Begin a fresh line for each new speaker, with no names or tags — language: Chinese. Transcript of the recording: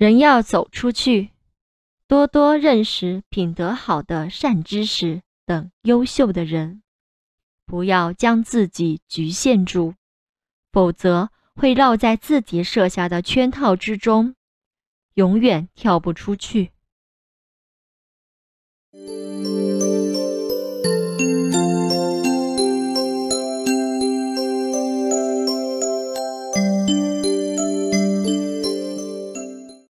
人要走出去多多认识品德好的善知识等优秀的人。不要将自己局限住否则会绕在自己设下的圈套之中永远跳不出去。